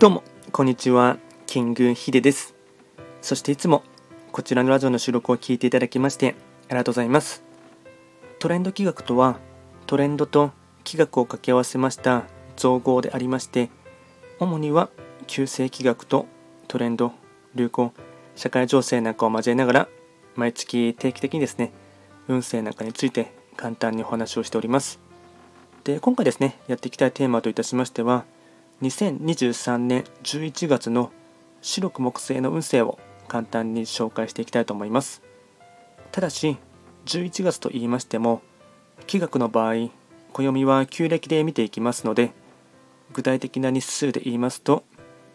どうも、こんにちは。キングヒデです。そしていつもこちらのラジオの収録を聞いていただきましてありがとうございます。トレンド企画とは、トレンドと企画を掛け合わせました造語でありまして、主には旧世企画とトレンド、流行、社会情勢なんかを交えながら、毎月定期的にですね、運勢なんかについて簡単にお話をしております。で、今回ですね、やっていきたいテーマといたしましては、2023年11月の白く木星の運勢を簡単に紹介していきたいと思います。ただし11月と言いましても気学の場合暦は旧暦で見ていきますので具体的な日数で言いますと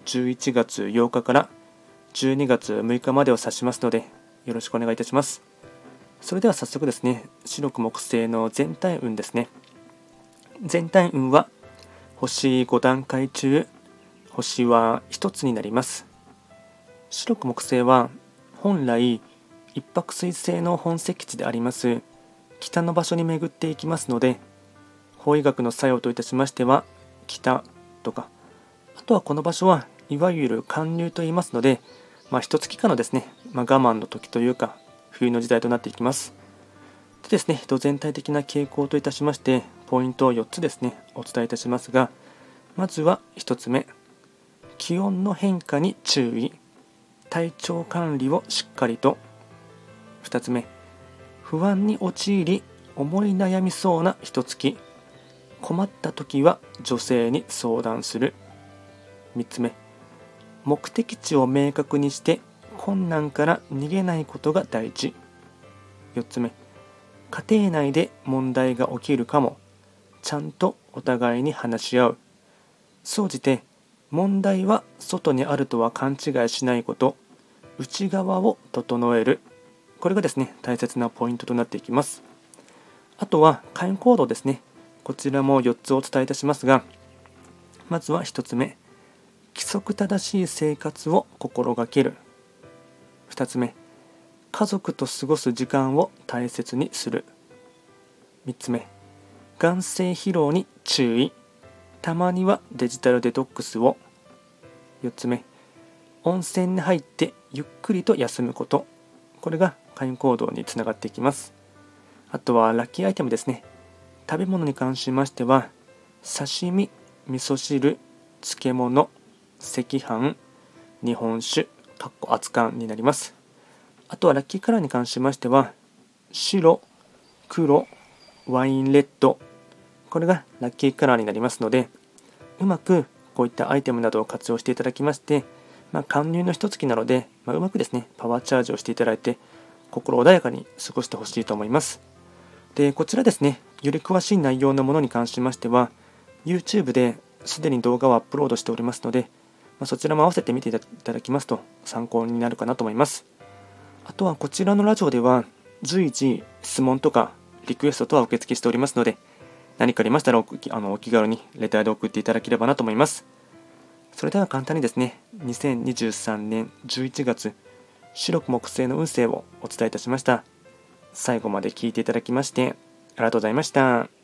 11月8日から12月6日までを指しますのでよろしくお願いいたします。それでは早速ですね白く木星の全体運ですね。全体運は星5段階中星は1つになります。白く木星は本来一泊水星の本石地であります。北の場所に巡っていきますので法医学の作用といたしましては北とかあとはこの場所はいわゆる寒流と言いますのでまあ一月間のですね、まあ、我慢の時というか冬の時代となっていきます。でですね人全体的な傾向といたしましてポイントを4つですね。お伝えいたしますがまずは1つ目。気温の変化に注意。体調管理をしっかりと。2つ目。不安に陥り思い悩みそうな一月困った時は女性に相談する。3つ目。目的地を明確にして困難から逃げないことが大事。4つ目。家庭内で問題が起きるかも。ちゃんとお互いに話し合う。総じて問題は外にあるとは勘違いしないこと。内側を整える。これがですね大切なポイントとなっていきます。あとは会員行動ですね。こちらも4つお伝えいたしますがまずは1つ目。規則正しい生活を心がける。2つ目。家族と過ごす時間を大切にする。3つ目。眼性疲労に注意。たまにはデジタルデトックスを。4つ目。温泉に入ってゆっくりと休むこと。これが会員行動につながっていきます。あとはラッキーアイテムですね。食べ物に関しましては刺身味噌汁漬物赤飯日本酒かっこ熱燗になります。あとはラッキーカラーに関しましては白黒ワインレッド。これがラッキーカラーになりますのでうまくこういったアイテムなどを活用していただきまして、まあ、貫入の一月なので、まあ、うまくですねパワーチャージをしていただいて心穏やかに過ごしてほしいと思います。でこちらですねより詳しい内容のものに関しましては YouTube ですでに動画をアップロードしておりますので、まあ、そちらも合わせて見ていただきますと参考になるかなと思います。あとはこちらのラジオでは随時質問とかリクエストとは受付しておりますので、何かありましたらおあのお気軽にレターで送っていただければなと思います。それでは簡単にですね、2023年11月、白く木星の運勢をお伝えいたしました。最後まで聞いていただきまして、ありがとうございました。